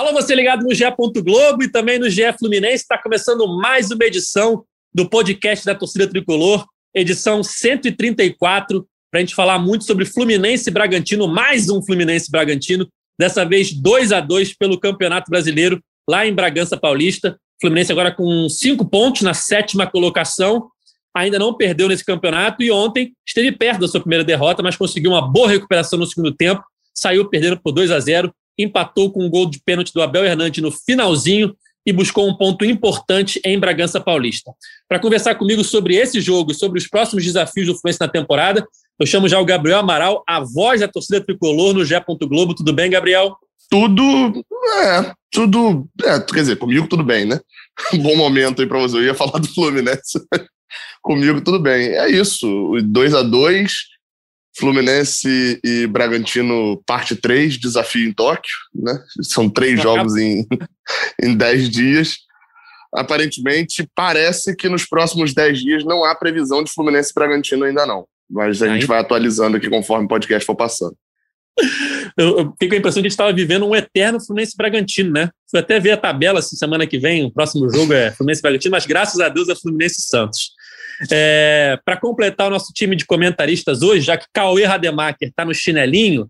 Alô, você ligado no GE. Globo e também no GE Fluminense. Está começando mais uma edição do podcast da torcida tricolor, edição 134, para a gente falar muito sobre Fluminense e Bragantino, mais um Fluminense e Bragantino, dessa vez 2 a 2 pelo Campeonato Brasileiro, lá em Bragança Paulista. Fluminense agora com cinco pontos na sétima colocação, ainda não perdeu nesse campeonato e ontem esteve perto da sua primeira derrota, mas conseguiu uma boa recuperação no segundo tempo, saiu perdendo por 2 a 0 empatou com um gol de pênalti do Abel Hernandes no finalzinho e buscou um ponto importante em Bragança Paulista. Para conversar comigo sobre esse jogo e sobre os próximos desafios do Fluminense na temporada, eu chamo já o Gabriel Amaral, a voz da torcida tricolor no Gé. Globo. Tudo bem, Gabriel? Tudo, é, tudo, é, quer dizer, comigo tudo bem, né? Bom momento aí para você. Eu ia falar do Fluminense. comigo tudo bem. É isso, 2 a 2 Fluminense e Bragantino, parte 3, desafio em Tóquio, né? São três jogos em, em dez dias. Aparentemente, parece que nos próximos dez dias não há previsão de Fluminense e Bragantino ainda não. Mas a gente vai atualizando aqui conforme o podcast for passando. Eu, eu fiquei com a impressão de que a gente estava vivendo um eterno Fluminense Bragantino, né? Fui até ver a tabela se semana que vem, o próximo jogo é Fluminense Bragantino, mas graças a Deus é Fluminense Santos. É, Para completar o nosso time de comentaristas hoje, já que Cauê Rademacher está no chinelinho,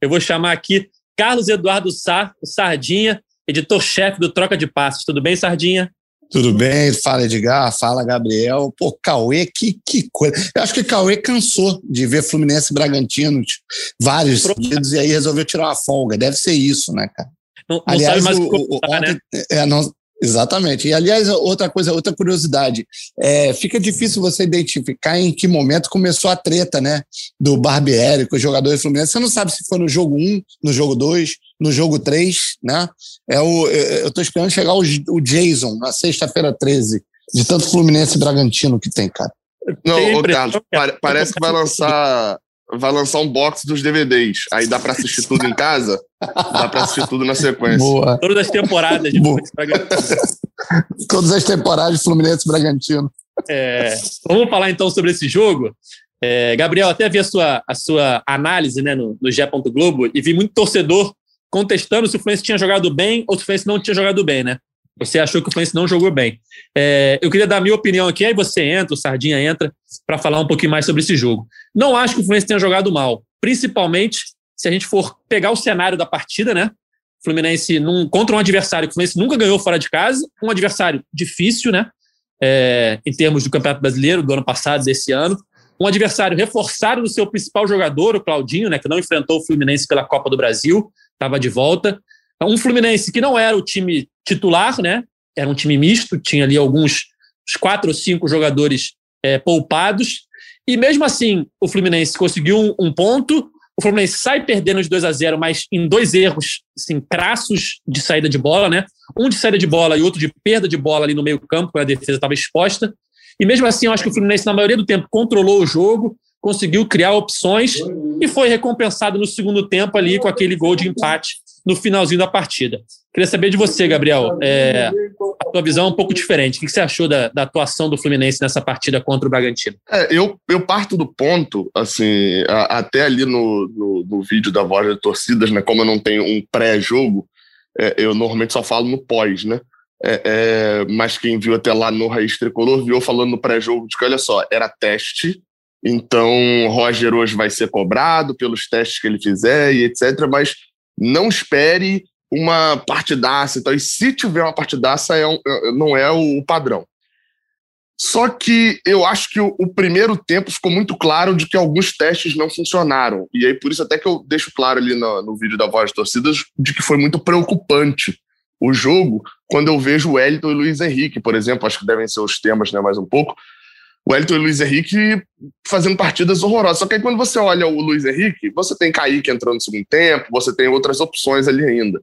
eu vou chamar aqui Carlos Eduardo Sá, o Sardinha, editor-chefe do Troca de Passos. Tudo bem, Sardinha? Tudo bem? Fala Edgar, fala Gabriel. Pô, Cauê, que, que coisa. Eu acho que Cauê cansou de ver Fluminense e Bragantino vários seguidos e aí resolveu tirar uma folga. Deve ser isso, né, cara? Não, não Aliás, sabe mais o, o que o, contar, ontem, né? é, não, exatamente. E, aliás, outra coisa, outra curiosidade. É, fica difícil você identificar em que momento começou a treta, né? Do Barbieri com os jogadores Fluminense. Você não sabe se foi no jogo 1, no jogo 2, no jogo 3, né? É o, eu tô esperando chegar o, o Jason na sexta-feira 13, de tanto Fluminense e Bragantino que tem, cara. Não, ô, Carlos, pare- parece que vai lançar, vai lançar um box dos DVDs. Aí dá para assistir tudo em casa, dá para assistir tudo na sequência. Boa. Todas as temporadas de Boa. Fluminense Bragantino. Todas as temporadas de Fluminense Bragantino. É, vamos falar então sobre esse jogo. É, Gabriel, até vi a sua, a sua análise né, no, no Gé. Globo e vi muito torcedor contestando se o Fluminense tinha jogado bem ou se o Fluminense não tinha jogado bem, né? Você achou que o Fluminense não jogou bem. É, eu queria dar a minha opinião aqui, aí você entra, o Sardinha entra, para falar um pouquinho mais sobre esse jogo. Não acho que o Fluminense tenha jogado mal, principalmente se a gente for pegar o cenário da partida, né? Fluminense num, contra um adversário que o Fluminense nunca ganhou fora de casa, um adversário difícil, né? é, em termos do Campeonato Brasileiro do ano passado, desse ano. Um adversário reforçado no seu principal jogador, o Claudinho, né, que não enfrentou o Fluminense pela Copa do Brasil, estava de volta. Um Fluminense que não era o time titular, né? Era um time misto, tinha ali alguns uns quatro ou cinco jogadores é, poupados. E mesmo assim, o Fluminense conseguiu um, um ponto. O Fluminense sai perdendo de 2 a 0, mas em dois erros assim, crassos de saída de bola, né? Um de saída de bola e outro de perda de bola ali no meio-campo, quando a defesa estava exposta. E mesmo assim, eu acho que o Fluminense, na maioria do tempo, controlou o jogo, conseguiu criar opções e foi recompensado no segundo tempo ali com aquele gol de empate no finalzinho da partida. Queria saber de você, Gabriel, é, a tua visão é um pouco diferente. O que você achou da, da atuação do Fluminense nessa partida contra o Bragantino? É, eu, eu parto do ponto, assim, a- até ali no, no, no vídeo da Voz das Torcidas, né, como eu não tenho um pré-jogo, é, eu normalmente só falo no pós, né? É, é, mas quem viu até lá no Raiz Tricolor viu falando no pré-jogo de que, olha só, era teste, então Roger hoje vai ser cobrado pelos testes que ele fizer e etc, mas não espere uma partidaça. Então, e se tiver uma partidaça, é um- é- não é o padrão. Só que eu acho que o, o primeiro tempo ficou muito claro de que alguns testes não funcionaram. E aí, por isso, até que eu deixo claro ali no, no vídeo da Voz de Torcidas, de que foi muito preocupante o jogo quando eu vejo o Wellington e o Luiz Henrique, por exemplo, acho que devem ser os temas, né, mais um pouco. o Elton e o Luiz Henrique fazendo partidas horrorosas. Só que aí quando você olha o Luiz Henrique, você tem Kaique entrando no segundo tempo, você tem outras opções ali ainda.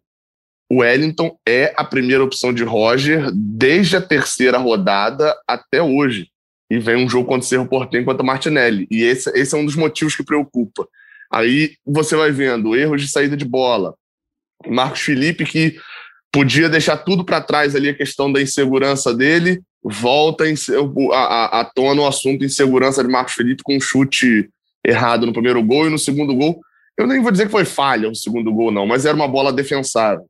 O Wellington é a primeira opção de Roger desde a terceira rodada até hoje. E vem um jogo contra o Cerro Portenho contra o Martinelli. E esse, esse é um dos motivos que preocupa. Aí você vai vendo erros de saída de bola. Marcos Felipe, que podia deixar tudo para trás ali a questão da insegurança dele, volta à tona o assunto insegurança de Marcos Felipe com um chute errado no primeiro gol e no segundo gol. Eu nem vou dizer que foi falha o segundo gol, não, mas era uma bola defensável.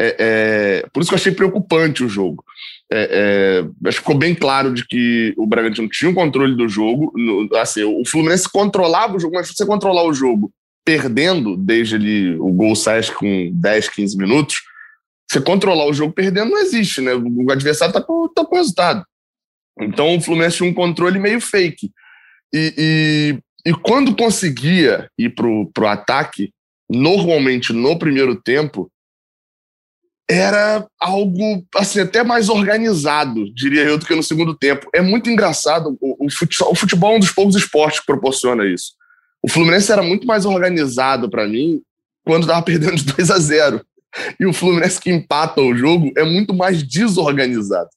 É, é, por isso que eu achei preocupante o jogo. É, é acho que ficou bem claro de que o Bragantino tinha um controle do jogo. No, assim, o Fluminense controlava o jogo, mas se você controlar o jogo perdendo, desde ali o gol sai com 10, 15 minutos, você controlar o jogo perdendo não existe, né? O adversário tá com, tá com o resultado. Então o Fluminense tinha um controle meio fake. E, e, e quando conseguia ir pro, pro ataque, normalmente no primeiro tempo, era algo assim até mais organizado, diria eu, do que no segundo tempo. É muito engraçado. O, o, futebol, o futebol é um dos poucos esportes que proporciona isso. O Fluminense era muito mais organizado para mim quando estava perdendo de 2 a 0 e o Fluminense que empata o jogo é muito mais desorganizado.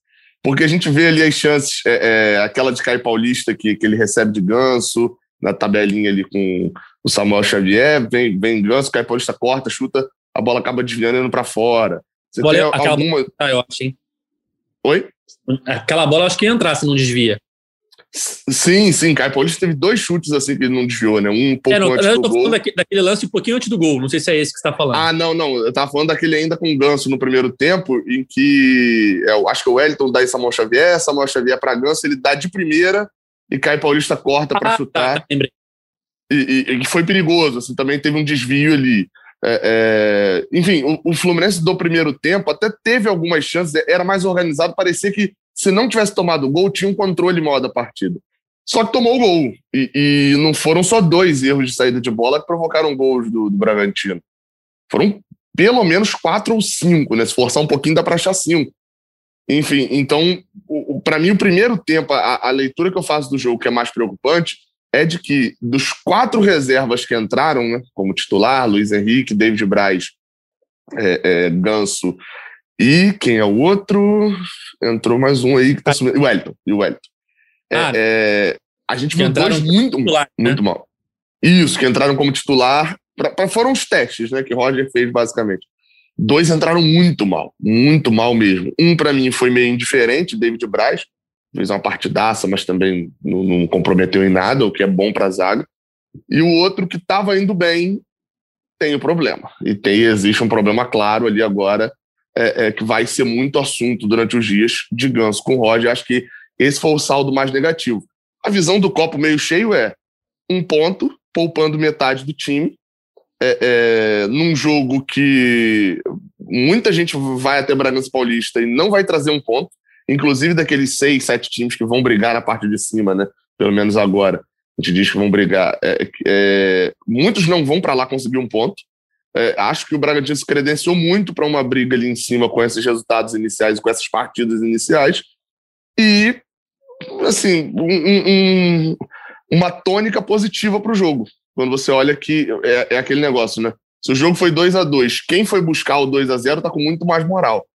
Porque a gente vê ali as chances, é, é, aquela de Caio Paulista que, que ele recebe de ganso, na tabelinha ali com o Samuel Xavier, vem, vem ganso, Caio Paulista corta, chuta, a bola acaba desviando indo para fora. Você bola, tem aquela alguma... Ah, eu acho, hein? Oi? Aquela bola eu acho que ia entrar se não desvia. Sim, sim, Caio Paulista teve dois chutes assim que ele não desviou, né? Um pouco é, não, antes eu do tô gol. falando daquele, daquele, lance um pouquinho antes do gol, não sei se é esse que você tá falando. Ah, não, não, eu tava falando daquele ainda com o Ganso no primeiro tempo, em que é, eu acho que o Wellington dá em Samuel Xavier, Samuel Xavier para Ganso, ele dá de primeira e Caio Paulista corta para ah, chutar. Tá, lembrei. E, e, e, foi perigoso, assim, também teve um desvio ali. É, é, enfim, o, o Fluminense do primeiro tempo até teve algumas chances, era mais organizado, parecia que se não tivesse tomado o gol, tinha um controle maior da partida. Só que tomou o gol. E, e, não foram só dois erros de saída de bola que provocaram gols do, do Bragantino. Foram pelo menos quatro ou cinco, né? Se forçar um pouquinho, dá para achar cinco. Enfim, então, para mim, o primeiro tempo, a, a, leitura que eu faço do jogo que é mais preocupante é de que dos quatro reservas que entraram, né, como titular, Luiz Henrique, David Braz, é, é, Ganso e quem é o outro? Entrou mais um aí que tá sumindo. O Wellington. E o Wellington. É, ah, é, a gente viu dois muito, titular, né? muito mal. Isso, que entraram como titular. Pra, pra, foram os testes né, que Roger fez, basicamente. Dois entraram muito mal, muito mal mesmo. Um, para mim, foi meio indiferente, David Braz. Fez uma partidaça, mas também não, não comprometeu em nada, o que é bom para a zaga. E o outro que estava indo bem tem o um problema. E tem, existe um problema claro ali agora, é, é, que vai ser muito assunto durante os dias de Ganso com o Roger. Acho que esse foi o saldo mais negativo. A visão do copo meio cheio é um ponto, poupando metade do time, é, é, num jogo que muita gente vai até Bragança Paulista e não vai trazer um ponto, inclusive daqueles seis, sete times que vão brigar na parte de cima, né? Pelo menos agora. A gente diz que vão brigar. É, é muitos não vão para lá conseguir um ponto. É, acho que o Bragantino se credenciou muito para uma briga ali em cima com esses resultados iniciais, com essas partidas iniciais. E assim, um, um, uma tônica positiva para o jogo. Quando você olha que é, é, aquele negócio, né? Se o jogo foi 2 a 2 quem foi buscar o 2 a 0 tá com muito mais moral.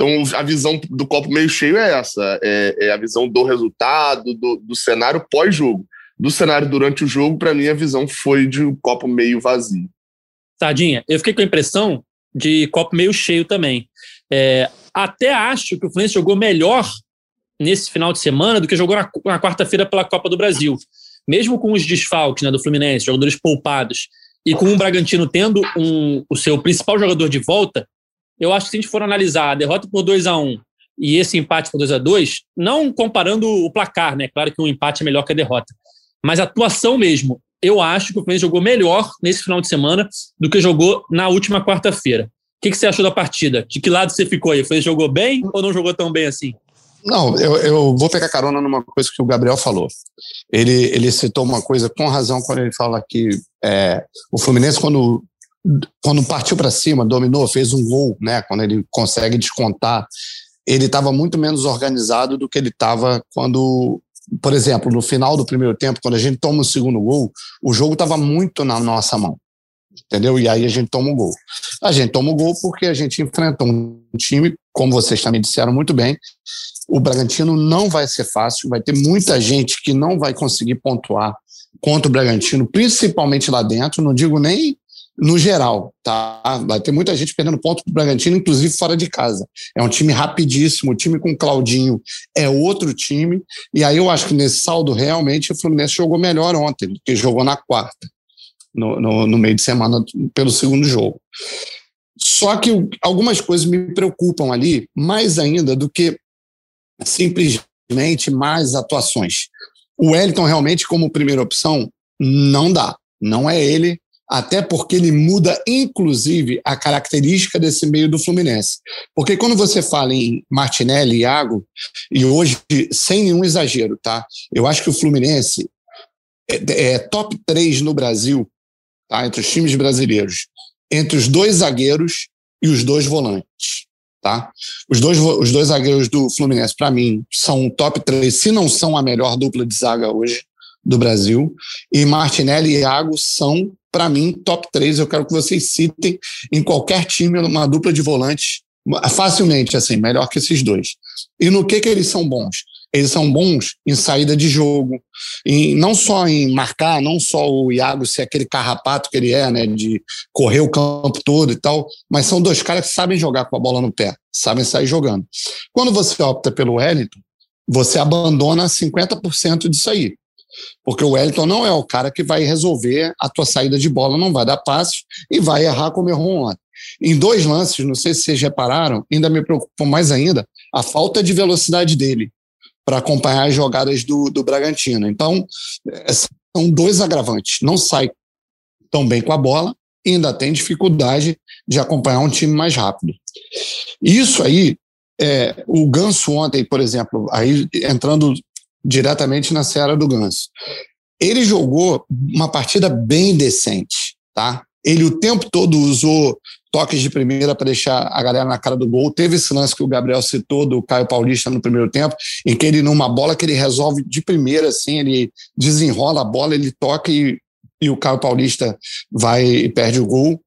Então, a visão do copo meio cheio é essa: é, é a visão do resultado, do, do cenário pós-jogo. Do cenário durante o jogo, para mim, a visão foi de um copo meio vazio. Tadinha, eu fiquei com a impressão de copo meio cheio também. É, até acho que o Fluminense jogou melhor nesse final de semana do que jogou na, na quarta-feira pela Copa do Brasil. Mesmo com os desfalques né, do Fluminense, jogadores poupados, e com o Bragantino tendo um, o seu principal jogador de volta, eu acho que se a gente for analisar a derrota por 2 a 1 e esse empate por 2 a 2 não comparando o placar, né? Claro que um empate é melhor que a derrota. Mas a atuação mesmo, eu acho que o Fluminense jogou melhor nesse final de semana do que jogou na última quarta-feira. O que, que, você achou da partida? De que lado você ficou aí? O Fluminense jogou bem ou não jogou tão bem assim? Não, eu, eu vou pegar carona numa coisa que o Gabriel falou. Ele, ele citou uma coisa com razão quando ele fala que é, o Fluminense, quando, quando partiu para cima, dominou, fez um gol, né? Quando ele consegue descontar, ele estava muito menos organizado do que ele estava quando por exemplo, no final do primeiro tempo, quando a gente toma o segundo gol, o jogo estava muito na nossa mão. Entendeu? E aí a gente toma o gol. A gente toma o gol porque a gente enfrenta um time, como vocês também disseram muito bem, o Bragantino não vai ser fácil, vai ter muita gente que não vai conseguir pontuar contra o Bragantino, principalmente lá dentro, não digo nem no geral, tá? Vai ter muita gente perdendo ponto para o Bragantino, inclusive fora de casa. É um time rapidíssimo, o time com Claudinho é outro time, e aí eu acho que nesse saldo realmente o Fluminense jogou melhor ontem, do que jogou na quarta, no, no, no meio de semana, pelo segundo jogo. Só que algumas coisas me preocupam ali, mais ainda do que simplesmente mais atuações. O Wellington realmente como primeira opção não dá, não é ele até porque ele muda, inclusive, a característica desse meio do Fluminense. Porque quando você fala em Martinelli e Iago, e hoje, sem nenhum exagero, tá? Eu acho que o Fluminense é, é top 3 no Brasil, tá? Entre os times brasileiros, entre os dois zagueiros e os dois volantes. Tá? Os, dois, os dois zagueiros do Fluminense, para mim, são top 3, se não são a melhor dupla de zaga hoje do Brasil. E Martinelli e Iago são para mim, top 3, eu quero que vocês citem em qualquer time uma dupla de volantes facilmente, assim, melhor que esses dois. E no que que eles são bons? Eles são bons em saída de jogo, em, não só em marcar, não só o Iago ser aquele carrapato que ele é, né, de correr o campo todo e tal, mas são dois caras que sabem jogar com a bola no pé, sabem sair jogando. Quando você opta pelo Wellington, você abandona 50% disso aí. Porque o Wellington não é o cara que vai resolver a tua saída de bola, não vai dar passe e vai errar como errou ontem. Em dois lances, não sei se vocês repararam, ainda me preocupam mais ainda a falta de velocidade dele para acompanhar as jogadas do, do Bragantino. Então, é, são dois agravantes. Não sai tão bem com a bola e ainda tem dificuldade de acompanhar um time mais rápido. Isso aí, é, o Ganso ontem, por exemplo, aí entrando diretamente na Serra do Ganso. Ele jogou uma partida bem decente, tá? Ele o tempo todo usou toques de primeira para deixar a galera na cara do gol. Teve esse lance que o Gabriel citou do Caio Paulista no primeiro tempo, em que ele, numa bola que ele resolve de primeira, assim, ele desenrola a bola, ele toca e, e o Caio Paulista vai e perde o gol.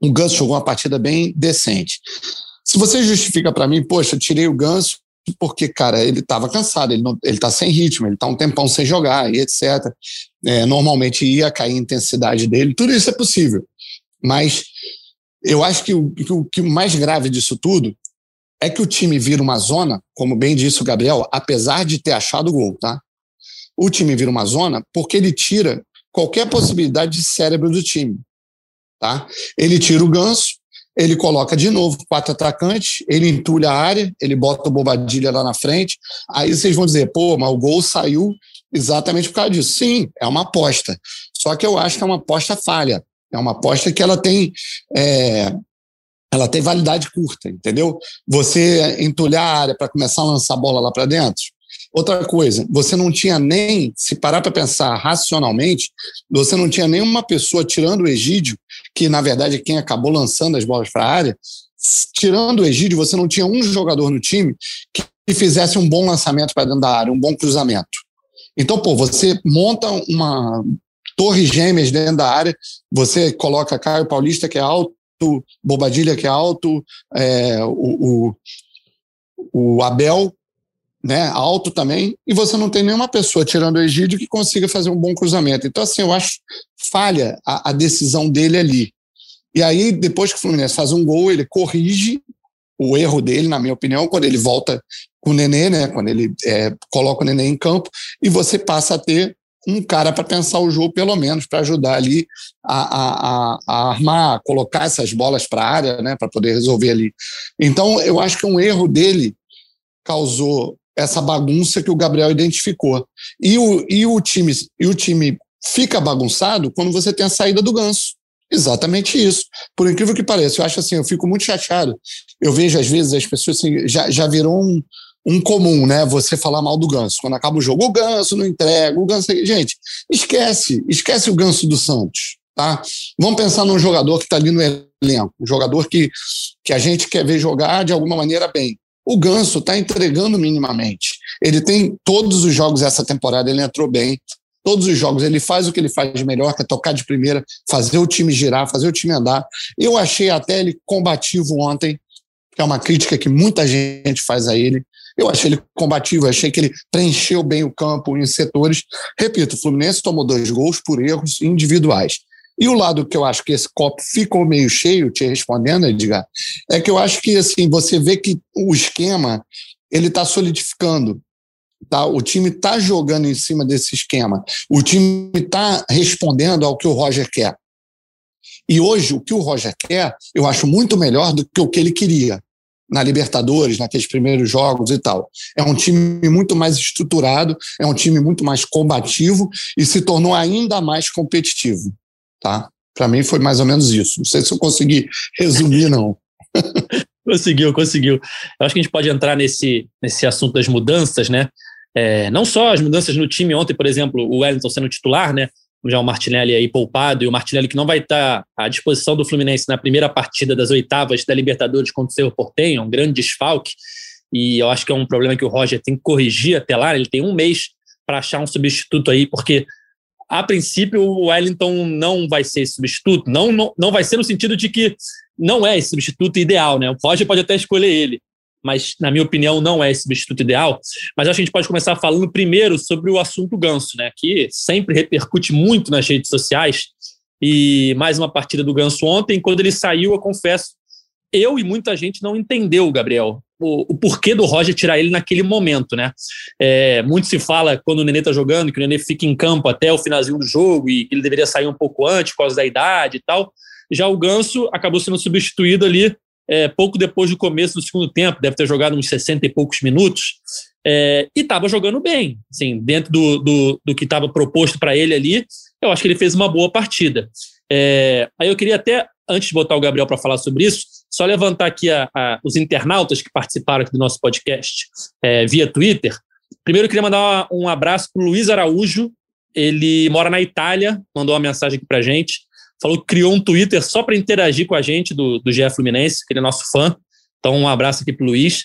O Ganso jogou uma partida bem decente. Se você justifica para mim, poxa, tirei o Ganso, porque, cara, ele estava cansado, ele, não, ele tá sem ritmo, ele está um tempão sem jogar e etc. É, normalmente ia cair a intensidade dele, tudo isso é possível. Mas eu acho que o, que o que mais grave disso tudo é que o time vira uma zona, como bem disse o Gabriel, apesar de ter achado o gol, tá? O time vira uma zona porque ele tira qualquer possibilidade de cérebro do time, tá? Ele tira o ganso, ele coloca de novo quatro atacantes, ele entulha a área, ele bota o Bobadilha lá na frente. Aí vocês vão dizer, pô, mas o gol saiu exatamente por causa disso. Sim, é uma aposta. Só que eu acho que é uma aposta falha. É uma aposta que ela tem. É, ela tem validade curta, entendeu? Você entulhar a área para começar a lançar a bola lá para dentro, Outra coisa, você não tinha nem, se parar para pensar racionalmente, você não tinha nenhuma pessoa tirando o Egídio, que na verdade é quem acabou lançando as bolas para a área, tirando o Egídio, você não tinha um jogador no time que fizesse um bom lançamento para dentro da área, um bom cruzamento. Então, pô, você monta uma torre gêmeas dentro da área, você coloca Caio Paulista, que é alto, Bobadilha, que é alto, é, o, o, o Abel, né, alto também, e você não tem nenhuma pessoa, tirando o Egídio, que consiga fazer um bom cruzamento. Então, assim, eu acho falha a, a decisão dele ali. E aí, depois que o Fluminense faz um gol, ele corrige o erro dele, na minha opinião, quando ele volta com o Nenê, né, quando ele é, coloca o Nenê em campo, e você passa a ter um cara para pensar o jogo, pelo menos, para ajudar ali a, a, a, armar, a colocar essas bolas para a área, né, para poder resolver ali. Então, eu acho que um erro dele causou essa bagunça que o Gabriel identificou. E o, e o, time, e o time fica bagunçado quando você tem a saída do ganso. Exatamente isso. Por incrível que pareça, eu acho assim, eu fico muito chateado. Eu vejo, às vezes, as pessoas assim, já, já virou um, um comum, né? Você falar mal do ganso. Quando acaba o jogo, o ganso não entrega, o ganso. Gente, esquece, esquece o ganso do Santos. Tá? Vamos pensar num jogador que está ali no elenco, um jogador que, que a gente quer ver jogar de alguma maneira bem. O Ganso está entregando minimamente. Ele tem todos os jogos essa temporada, ele entrou bem. Todos os jogos ele faz o que ele faz de melhor, que é tocar de primeira, fazer o time girar, fazer o time andar. Eu achei até ele combativo ontem, que é uma crítica que muita gente faz a ele. Eu achei ele combativo, achei que ele preencheu bem o campo em setores. Repito, o Fluminense tomou dois gols por erros individuais. E o lado que eu acho que esse copo ficou meio cheio, te respondendo, Edgar, é que eu acho que assim você vê que o esquema ele está solidificando. Tá? O time está jogando em cima desse esquema. O time está respondendo ao que o Roger quer. E hoje, o que o Roger quer, eu acho muito melhor do que o que ele queria na Libertadores, naqueles primeiros jogos e tal. É um time muito mais estruturado, é um time muito mais combativo e se tornou ainda mais competitivo, tá? Para mim foi mais ou menos isso. Não sei se eu consegui resumir, não. conseguiu, conseguiu. Eu acho que a gente pode entrar nesse, nesse assunto das mudanças, né? É, não só as mudanças no time ontem, por exemplo, o Wellington sendo titular, né? já o Martinelli aí poupado, e o Martinelli que não vai estar à disposição do Fluminense na primeira partida das oitavas da Libertadores contra o Cerro Portenho, um grande desfalque, e eu acho que é um problema que o Roger tem que corrigir até lá, ele tem um mês para achar um substituto aí, porque a princípio o Wellington não vai ser substituto, não, não, não vai ser no sentido de que não é esse substituto ideal, né? O Roger pode até escolher ele, mas na minha opinião não é esse substituto ideal. Mas acho que a gente pode começar falando primeiro sobre o assunto Ganso, né, que sempre repercute muito nas redes sociais. E mais uma partida do Ganso ontem, quando ele saiu, eu confesso, eu e muita gente não entendeu, Gabriel, o, o porquê do Roger tirar ele naquele momento, né? É, muito se fala quando o Nenê tá jogando, que o Nenê fica em campo até o finalzinho do jogo e ele deveria sair um pouco antes por causa da idade e tal. Já o Ganso acabou sendo substituído ali é, pouco depois do começo do segundo tempo, deve ter jogado uns 60 e poucos minutos, é, e estava jogando bem, assim, dentro do, do, do que estava proposto para ele ali, eu acho que ele fez uma boa partida. É, aí eu queria até, antes de botar o Gabriel para falar sobre isso, só levantar aqui a, a, os internautas que participaram do nosso podcast é, via Twitter. Primeiro, eu queria mandar um abraço para o Luiz Araújo, ele mora na Itália, mandou uma mensagem aqui para gente falou que criou um Twitter só para interagir com a gente do, do GE Fluminense, que ele é nosso fã. Então, um abraço aqui para o Luiz.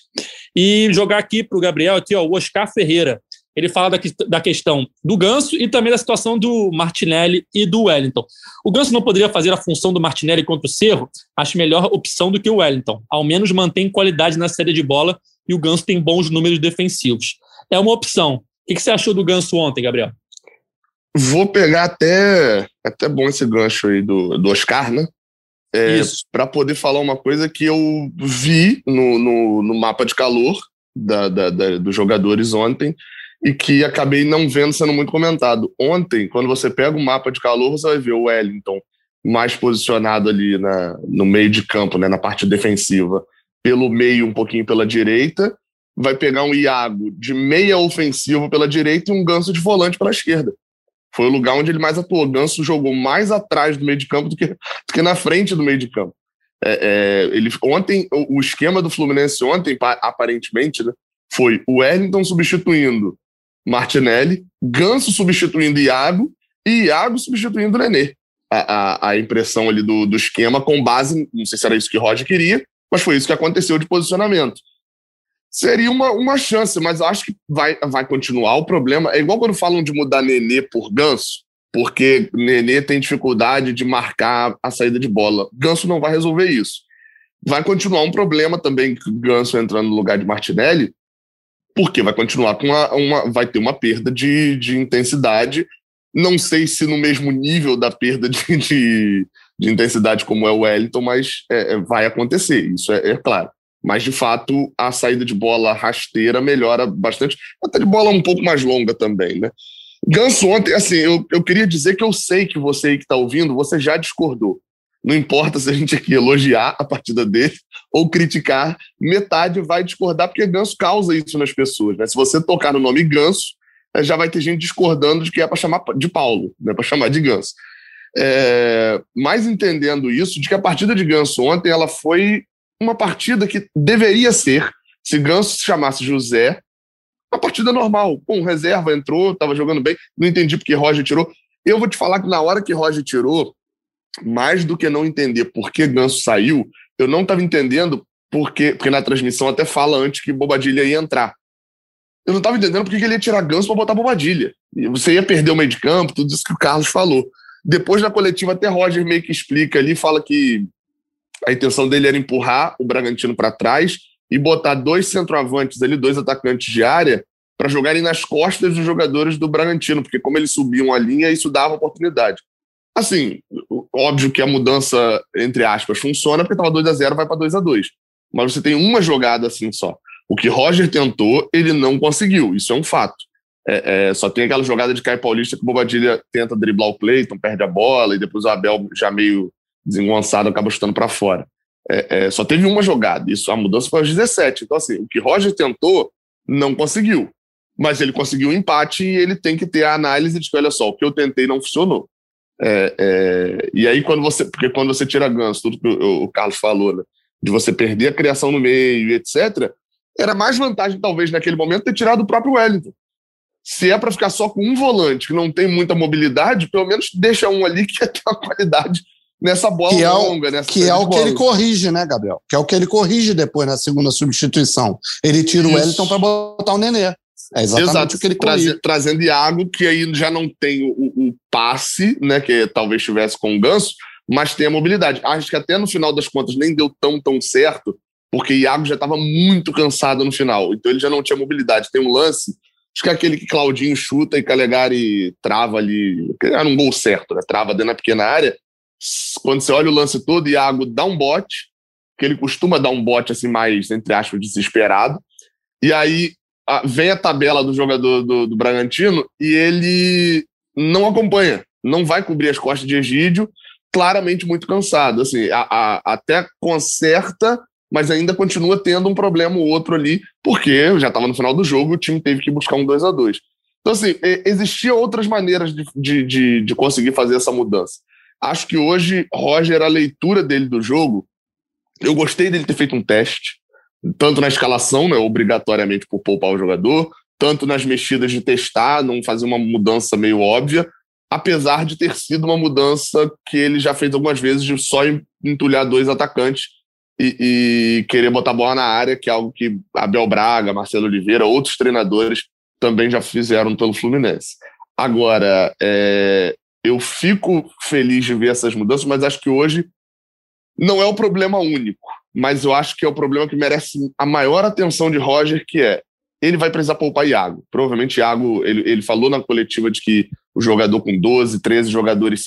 E jogar aqui para o Gabriel, aqui, ó, o Oscar Ferreira. Ele fala da, da questão do Ganso e também da situação do Martinelli e do Wellington. O Ganso não poderia fazer a função do Martinelli contra o Cerro? Acho melhor opção do que o Wellington. Ao menos mantém qualidade na série de bola e o Ganso tem bons números defensivos. É uma opção. O que você achou do Ganso ontem, Gabriel? Vou pegar até. Até bom esse gancho aí do, do Oscar, né? É, para poder falar uma coisa que eu vi no, no, no mapa de calor da, da, da, dos jogadores ontem e que acabei não vendo sendo muito comentado. Ontem, quando você pega o mapa de calor, você vai ver o Wellington mais posicionado ali na, no meio de campo, né, na parte defensiva, pelo meio, um pouquinho pela direita. Vai pegar um Iago de meia ofensivo pela direita e um ganso de volante pela esquerda. Foi o lugar onde ele mais atuou. Ganso jogou mais atrás do meio de campo do que, do que na frente do meio de campo. É, é, ele, ontem, o, o, esquema do Fluminense ontem, aparentemente, né, foi o Wellington substituindo Martinelli, Ganso substituindo Iago e Iago substituindo Nenê. A, a, a, impressão ali do, do esquema com base, não sei se era isso que Roger queria, mas foi isso que aconteceu de posicionamento seria uma, uma chance, mas acho que vai, vai continuar. O problema é igual quando falam de mudar Nenê por Ganso, porque Nenê tem dificuldade de marcar a saída de bola. Ganso não vai resolver isso. Vai continuar um problema também, Ganso entrando no lugar de Martinelli, porque vai continuar com uma, uma vai ter uma perda de, de intensidade. Não sei se no mesmo nível da perda de, de, de intensidade como é o Wellington, mas é, é vai acontecer, isso é, é claro. Mas, de fato, a saída de bola rasteira melhora bastante. Até de bola um pouco mais longa também, né? Ganso ontem, assim, eu, eu queria dizer que eu sei que você aí que está ouvindo, você já discordou. Não importa se a gente aqui elogiar a partida dele ou criticar, metade vai discordar, porque Ganso causa isso nas pessoas. Né? Se você tocar no nome Ganso, eh, já vai ter gente discordando de que é para chamar de Paulo, não é para chamar de Ganso. É, mas entendendo isso, de que a partida de Ganso ontem ela foi uma partida que deveria ser, se Ganso se chamasse José, uma partida normal. Com reserva entrou, estava jogando bem, não entendi porque Roger tirou. Eu vou te falar que na hora que Roger tirou, mais do que não entender por que Ganso saiu, eu não estava entendendo porque, porque na transmissão até fala antes que Bobadilha ia entrar. Eu não estava entendendo porque que ele ia tirar Ganso para botar Bobadilha. Você ia perder o meio de campo, tudo isso que o Carlos falou. Depois na coletiva, até Roger meio que explica ali, fala que a intenção dele era empurrar o Bragantino para trás e botar dois centroavantes ali, dois atacantes de área, para jogarem nas costas dos jogadores do Bragantino, porque como eles subiam a linha, isso dava oportunidade. Assim, óbvio que a mudança, entre aspas, funciona, porque estava 2 a 0 vai para 2 a 2 Mas você tem uma jogada assim só. O que Roger tentou, ele não conseguiu. Isso é um fato. É, é, só tem aquela jogada de Caio Paulista que o Bobadilha tenta driblar o Cleiton, perde a bola, e depois o Abel, já meio desengonçado, acaba chutando para fora. É, é, só teve uma jogada. Isso, a mudança foi aos 17. Então, assim, o que Roger tentou, não conseguiu. Mas ele conseguiu um empate e ele tem que ter a análise de que, olha só, o que eu tentei não funcionou. É, é, e aí, quando você. Porque quando você tira ganso, tudo que o, o, Carlos falou, né? De você perder a criação no meio, etc., era mais vantagem, talvez, naquele momento, ter tirado o próprio Wellington. Se é para ficar só com um volante que não tem muita mobilidade, pelo menos deixa um ali que tem uma qualidade nessa bola que longa. É o, que é o que ele corrige, né, Gabriel? Que é o que ele corrige depois na segunda substituição. Ele tira Isso. o Wellington para botar o Nenê. É exatamente Exato. que ele Traze, Trazendo Iago, que aí já não tem o, o, passe, né, que talvez tivesse com o Ganso, mas tem a mobilidade. Acho que até no final das contas nem deu tão, tão certo, porque Iago já estava muito cansado no final, então ele já não tinha mobilidade. Tem um lance, acho que é aquele que Claudinho chuta e Calegari trava ali, era um gol certo, né, trava dentro da pequena área. Quando você olha o lance todo, Iago dá um bote, que ele costuma dar um bote assim mais, entre aspas, desesperado, e aí a, vem a tabela do jogador do, do Bragantino e ele não acompanha, não vai cobrir as costas de Egídio, claramente muito cansado. Assim, a, a, até conserta, mas ainda continua tendo um problema ou outro ali, porque já estava no final do jogo o time teve que buscar um 2 a 2 Então, assim, existiam outras maneiras de, de, de, de conseguir fazer essa mudança. Acho que hoje, Roger, a leitura dele do jogo, eu gostei dele ter feito um teste tanto na escalação, né, obrigatoriamente por poupar o jogador, tanto nas mexidas de testar, não fazer uma mudança meio óbvia, apesar de ter sido uma mudança que ele já fez algumas vezes de só entulhar dois atacantes e, e querer botar bola na área, que é algo que Abel Braga, Marcelo Oliveira, outros treinadores também já fizeram pelo Fluminense. Agora, é, eu fico feliz de ver essas mudanças, mas acho que hoje não é o problema único mas eu acho que é o problema que merece a maior atenção de Roger, que é ele vai precisar poupar Iago. Provavelmente Iago, ele, ele falou na coletiva de que o jogador com 12, 13 jogadores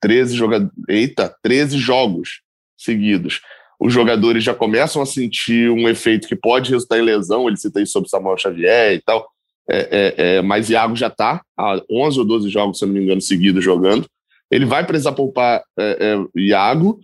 13 jogadores, eita, 13 jogos seguidos. Os jogadores já começam a sentir um efeito que pode resultar em lesão, ele cita isso sobre Samuel Xavier e tal. É, é, é, mas Iago já está há 11 ou 12 jogos, se não me engano, seguidos jogando. Ele vai precisar poupar é, é, Iago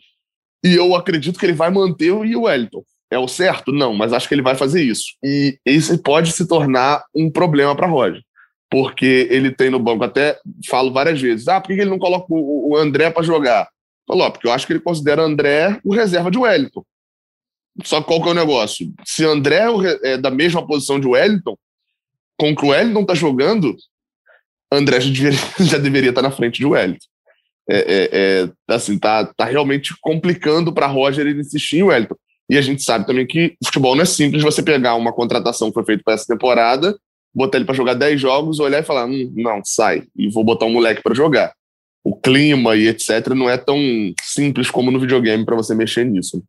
e eu acredito que ele vai manter o Wellington. É o certo? Não, mas acho que ele vai fazer isso. E isso pode se tornar um problema para Roger. Porque ele tem no banco, até falo várias vezes, ah, por que ele não coloca o André para jogar? Falou, porque eu acho que ele considera André o reserva de Wellington. Só qual que é o negócio? Se André é, é da mesma posição de Wellington, com o que o Wellington tá jogando, André já deveria, já deveria estar tá na frente de Wellington é, é, é, assim, tá, tá realmente complicando para Roger ele insistir em Wellington. E a gente sabe também que futebol não é simples você pegar uma contratação que foi feita para essa temporada, botar ele para jogar 10 jogos, olhar e falar: hum, não, sai, e vou botar um moleque para jogar. O clima e etc. não é tão simples como no videogame para você mexer nisso.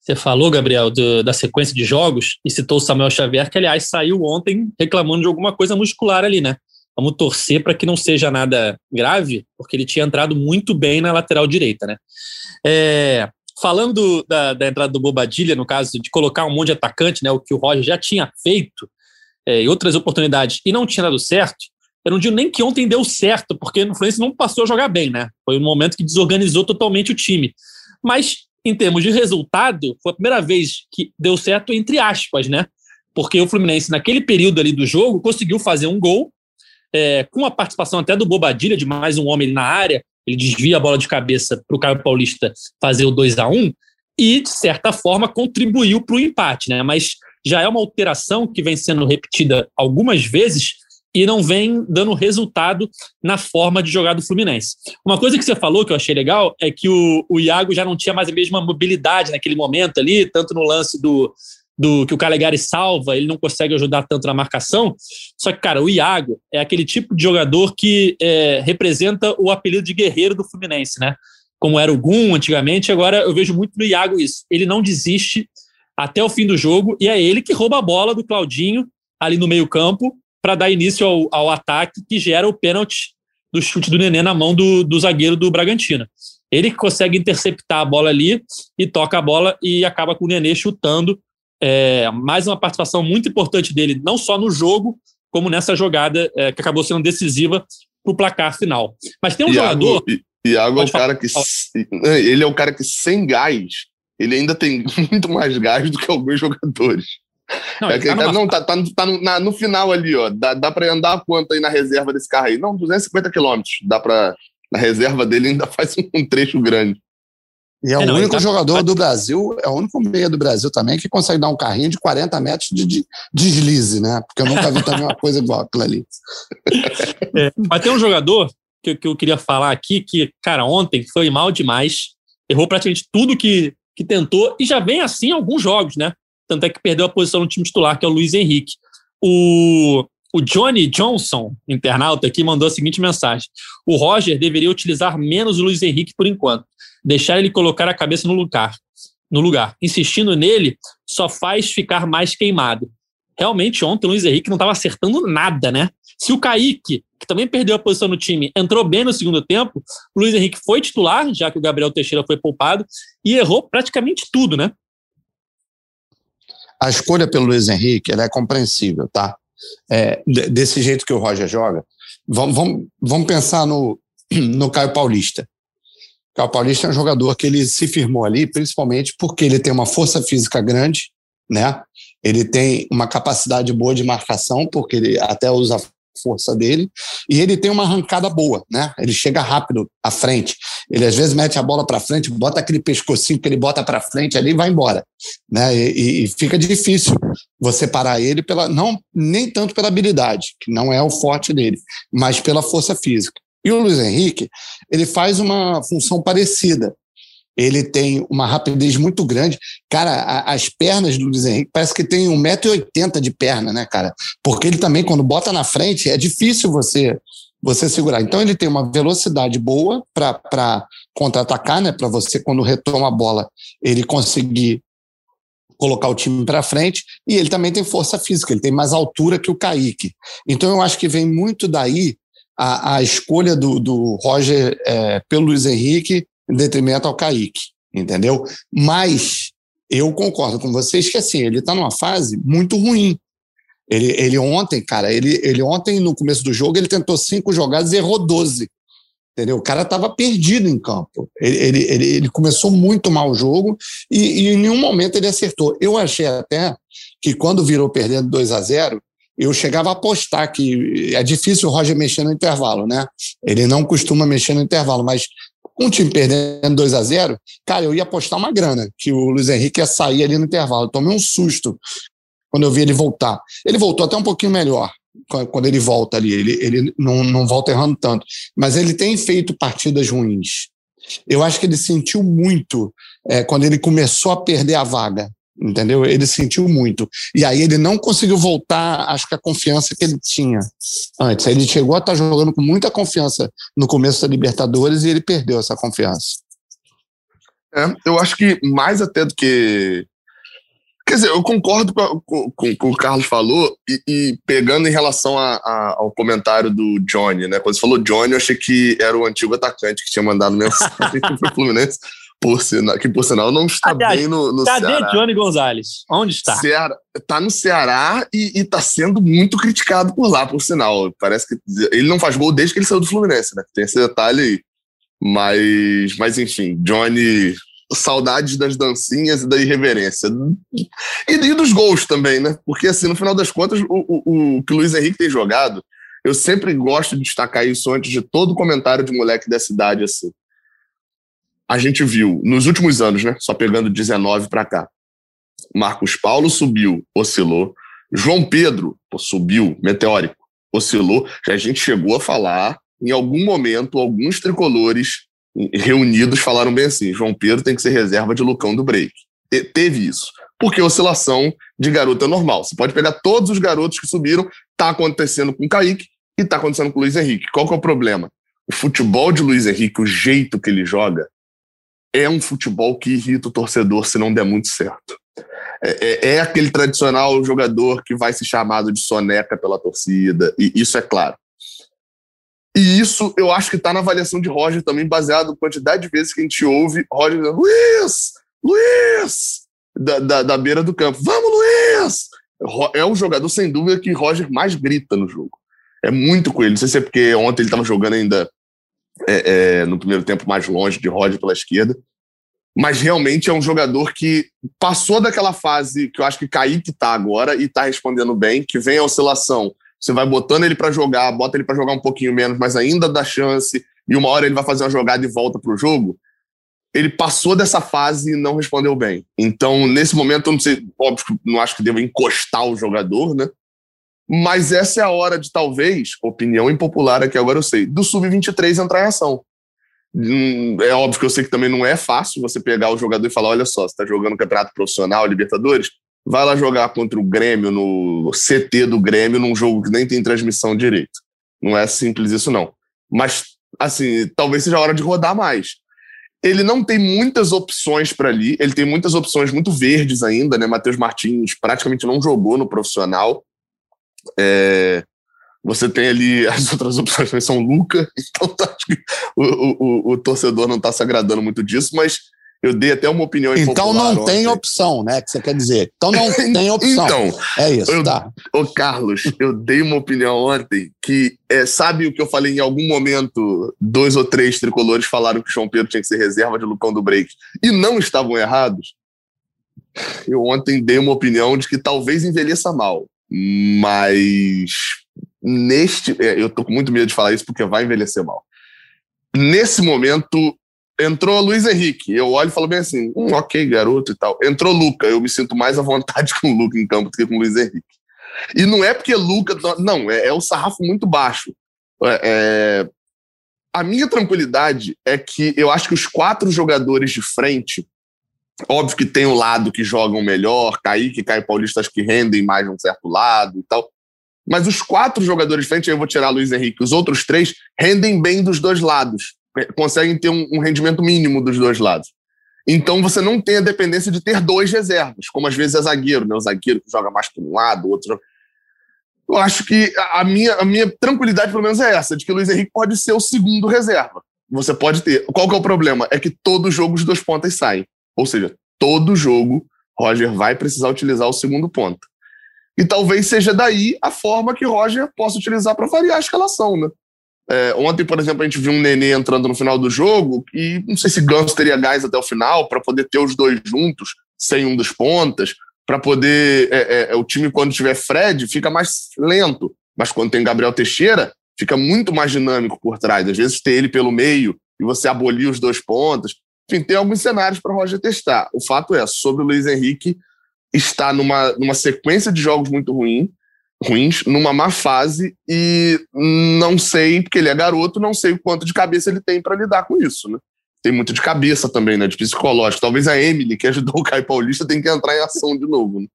Você falou, Gabriel, do, da sequência de jogos e citou o Samuel Xavier, que aliás saiu ontem reclamando de alguma coisa muscular ali, né? Vamos torcer para que não seja nada grave, porque ele tinha entrado muito bem na lateral direita, né? É, falando da, da, entrada do Bobadilha, no caso de colocar um monte de atacante, né, o que o Roger já tinha feito é, em outras oportunidades e não tinha dado certo, eu não digo nem que ontem deu certo, porque no Fluminense não passou a jogar bem, né? Foi um momento que desorganizou totalmente o time. Mas, em termos de resultado, foi a primeira vez que deu certo, entre aspas, né? Porque o Fluminense, naquele período ali do jogo, conseguiu fazer um gol é, com a participação até do Bobadilha, de mais um homem na área, ele desvia a bola de cabeça para o Caio Paulista fazer o 2 a 1 e, de certa forma, contribuiu para o empate, né? Mas já é uma alteração que vem sendo repetida algumas vezes e não vem dando resultado na forma de jogar do Fluminense. Uma coisa que você falou que eu achei legal é que o, o Iago já não tinha mais a mesma mobilidade naquele momento ali, tanto no lance do, do que o Calegari salva, ele não consegue ajudar tanto na marcação. Só que, cara, o Iago é aquele tipo de jogador que é, representa o apelido de guerreiro do Fluminense, né? Como era o Gum antigamente, agora eu vejo muito no Iago isso. Ele não desiste até o fim do jogo e é ele que rouba a bola do Claudinho ali no meio-campo para dar início ao, ao, ataque que gera o pênalti do chute do Nenê na mão do, do zagueiro do Bragantino. Ele que consegue interceptar a bola ali e toca a bola e acaba com o Nenê chutando. É, mais uma participação muito importante dele, não só no jogo, como nessa jogada é, que acabou sendo decisiva para o placar final. Mas tem um Iago, jogador. Iago é o cara que. Ele é o cara que, sem gás, ele ainda tem muito mais gás do que alguns jogadores. Não, é tá, cara, não, tá, tá, tá no, na, no, final ali, ó. Dá, dá para andar quanto aí na reserva desse carro aí? Não, 250 quilômetros. Dá para Na reserva dele ainda faz um, trecho grande. E é, é o não, único tá, jogador do Brasil, é o único meia do Brasil também que consegue dar um carrinho de 40 metros de, de deslize, né? Porque eu nunca vi também uma coisa igual aquilo ali. É, mas tem um jogador que, que eu queria falar aqui que, cara, ontem foi mal demais. Errou praticamente tudo que, que tentou e já vem assim alguns jogos, né? tanto é que perdeu a posição no time titular, que é o Luiz Henrique. O, o Johnny Johnson, internauta, aqui mandou a seguinte mensagem: O Roger deveria utilizar menos o Luiz Henrique por enquanto, deixar ele colocar a cabeça no lugar. No lugar. Insistindo nele só faz ficar mais queimado. Realmente, ontem o Luiz Henrique não estava acertando nada, né? Se o Kaique, que também perdeu a posição no time, entrou bem no segundo tempo, o Luiz Henrique foi titular, já que o Gabriel Teixeira foi poupado, e errou praticamente tudo, né? a escolha pelo Luiz Henrique é compreensível, tá? É, desse jeito que o Roger joga. Vamos, vamos, vamos pensar no, no Caio Paulista. O Paulista é um jogador que ele se firmou ali, principalmente porque ele tem uma força física grande, né? Ele tem uma capacidade boa de marcação, porque ele até usa força dele, e ele tem uma arrancada boa, né? Ele chega rápido à frente. Ele às vezes mete a bola para frente, bota aquele pescocinho que ele bota para frente ali e vai embora, né? E, e, fica difícil você parar ele pela não nem tanto pela habilidade, que não é o forte dele, mas pela força física. E o Luiz Henrique, ele faz uma função parecida ele tem uma rapidez muito grande. Cara, a, as pernas do Luiz Henrique parece que tem 1,80m de perna, né, cara? Porque ele também, quando bota na frente, é difícil você você segurar. Então, ele tem uma velocidade boa para contra-atacar, né? Para você, quando retoma a bola, ele conseguir colocar o time para frente. E ele também tem força física, ele tem mais altura que o Kaique. Então, eu acho que vem muito daí a, a escolha do, do Roger é, pelo Luiz Henrique em detrimento ao Kaique, entendeu? Mas eu concordo com vocês que assim, ele está numa fase muito ruim. Ele, ele ontem, cara, ele, ele ontem, no começo do jogo, ele tentou cinco jogadas e errou 12. Entendeu? O cara estava perdido em campo. Ele, ele, ele, ele, começou muito mal o jogo e, e, em nenhum momento ele acertou. Eu achei até que quando virou perdendo 2 a 0 eu chegava a apostar que é difícil o Roger mexer no intervalo, né? Ele não costuma mexer no intervalo, mas um time perdendo 2 a 0 cara, eu ia apostar uma grana que o Luiz Henrique ia sair ali no intervalo. Eu tomei um susto quando eu vi ele voltar. Ele voltou até um pouquinho melhor quando ele volta ali. Ele, ele não, não volta errando tanto. Mas ele tem feito partidas ruins. Eu acho que ele sentiu muito é, quando ele começou a perder a vaga entendeu? Ele sentiu muito. E aí ele não conseguiu voltar, acho que a confiança que ele tinha antes. Ele chegou a estar jogando com muita confiança no começo da Libertadores e ele perdeu essa confiança. É, eu acho que mais até do que. Quer dizer, eu concordo com, com, com o Carlos falou e, e pegando em relação a, a, ao comentário do Johnny, né? Quando você falou Johnny, eu achei que era o antigo atacante que tinha mandado mensagem pro Fluminense por sinal, que por sinal não está Cadê, bem no, no cadê Ceará. Johnny Gonzalez? Onde está? Ceará, tá no Ceará e, está sendo muito criticado por lá, por sinal. Parece que ele não faz gol desde que ele saiu do Fluminense, né? Tem esse detalhe aí. Mas, mas enfim, Johnny, saudades das dancinhas e da irreverência. E, e dos gols também, né? Porque assim, no final das contas, o, o, o que o Luiz Henrique tem jogado, eu sempre gosto de destacar isso antes de todo comentário de moleque dessa idade assim a gente viu nos últimos anos, né? Só pegando 19 para cá. Marcos Paulo subiu, oscilou. João Pedro pô, subiu, meteórico. oscilou. A gente chegou a falar, em algum momento, alguns tricolores reunidos falaram bem assim: João Pedro tem que ser reserva de Lucão do break. E teve isso. Porque oscilação de garoto é normal. Você pode pegar todos os garotos que subiram, tá acontecendo com o Kaique e tá acontecendo com o Luiz Henrique. Qual que é o problema? O futebol de Luiz Henrique, o jeito que ele joga, é um futebol que irrita o torcedor se não der muito certo. É, é, é, aquele tradicional jogador que vai ser chamado de soneca pela torcida, e isso é claro. E isso eu acho que está na avaliação de Roger também, baseado na quantidade de vezes que a gente ouve Roger dizendo, Luiz! Luiz! Da, da, da beira do campo. Vamos, Luiz! É o jogador, sem dúvida, que Roger mais grita no jogo. É muito com ele. Não sei se é porque ontem ele estava jogando ainda é, é, no primeiro tempo mais longe de Roger pela esquerda. Mas realmente é um jogador que passou daquela fase que eu acho que Kaique está agora e está respondendo bem, que vem a oscilação. Você vai botando ele para jogar, bota ele para jogar um pouquinho menos, mas ainda dá chance, e uma hora ele vai fazer uma jogada e volta para o jogo. Ele passou dessa fase e não respondeu bem. Então, nesse momento, eu não sei, óbvio não acho que deva encostar o jogador, né? Mas essa é a hora de, talvez, opinião impopular aqui agora eu sei, do Sub-23 entrar em ação. Hum, é óbvio que eu sei que também não é fácil você pegar o jogador e falar: olha só, você está jogando campeonato profissional, Libertadores, vai lá jogar contra o Grêmio, no CT do Grêmio, num jogo que nem tem transmissão direito. Não é simples isso, não. Mas, assim, talvez seja a hora de rodar mais. Ele não tem muitas opções para ali, ele tem muitas opções muito verdes ainda, né? Matheus Martins praticamente não jogou no profissional. É, você tem ali as outras opções são Luca, então acho que o, o, o torcedor não está se agradando muito disso, mas eu dei até uma opinião Então não tem opção, né? Que você quer dizer. Então não tem opção. então, é isso, eu, tá. Ô, Carlos, eu dei uma opinião ontem que é, sabe o que eu falei em algum momento? Dois ou três tricolores falaram que o João Pedro tinha que ser reserva de Lucão do Break e não estavam errados. Eu ontem dei uma opinião de que talvez envelheça mal. Mas neste. É, eu tô com muito medo de falar isso porque vai envelhecer mal. Nesse momento, entrou Luiz Henrique. Eu olho e falo bem assim: hum, ok, garoto e tal. Entrou Luca. Eu me sinto mais à vontade com o Luca em campo do que com o Luiz Henrique. E não é porque Luca. Não, é, é o sarrafo muito baixo. É, é, a minha tranquilidade é que eu acho que os quatro jogadores de frente Óbvio que tem o um lado que jogam melhor, Kaique Caio Paulista acho que rendem mais de um certo lado e tal. Mas os quatro jogadores de frente, eu vou tirar Luiz Henrique, os outros três rendem bem dos dois lados, é, conseguem ter um, um rendimento mínimo dos dois lados. Então você não tem a dependência de ter dois reservas, como às vezes é zagueiro, né? O zagueiro que joga mais por um lado, o outro. Eu acho que a minha, a minha tranquilidade, pelo menos, é essa, de que o Luiz Henrique pode ser o segundo reserva. Você pode ter. Qual que é o problema? É que todo jogo os dois pontas saem. Ou seja, todo jogo Roger vai precisar utilizar o segundo ponto. E talvez seja daí a forma que Roger possa utilizar para variar a escalação, né? É, ontem, por exemplo, a gente viu um Nenê entrando no final do jogo e não sei se Ganso teria gás até o final para poder ter os dois juntos, sem um dos pontas, para poder. É, é, é, o time, quando tiver Fred, fica mais lento, mas quando tem Gabriel Teixeira, fica muito mais dinâmico por trás. Às vezes, ter ele pelo meio e você abolir os dois pontos. Enfim, tem alguns cenários para Roger testar. O fato é, sobre o Luiz Henrique, está numa, numa sequência de jogos muito ruim, ruins, numa má fase, e não sei, porque ele é garoto, não sei o quanto de cabeça ele tem para lidar com isso, né? Tem muito de cabeça também, né? De psicológico. Talvez a Emily, que ajudou o Caio Paulista, tenha que entrar em ação de novo. Né?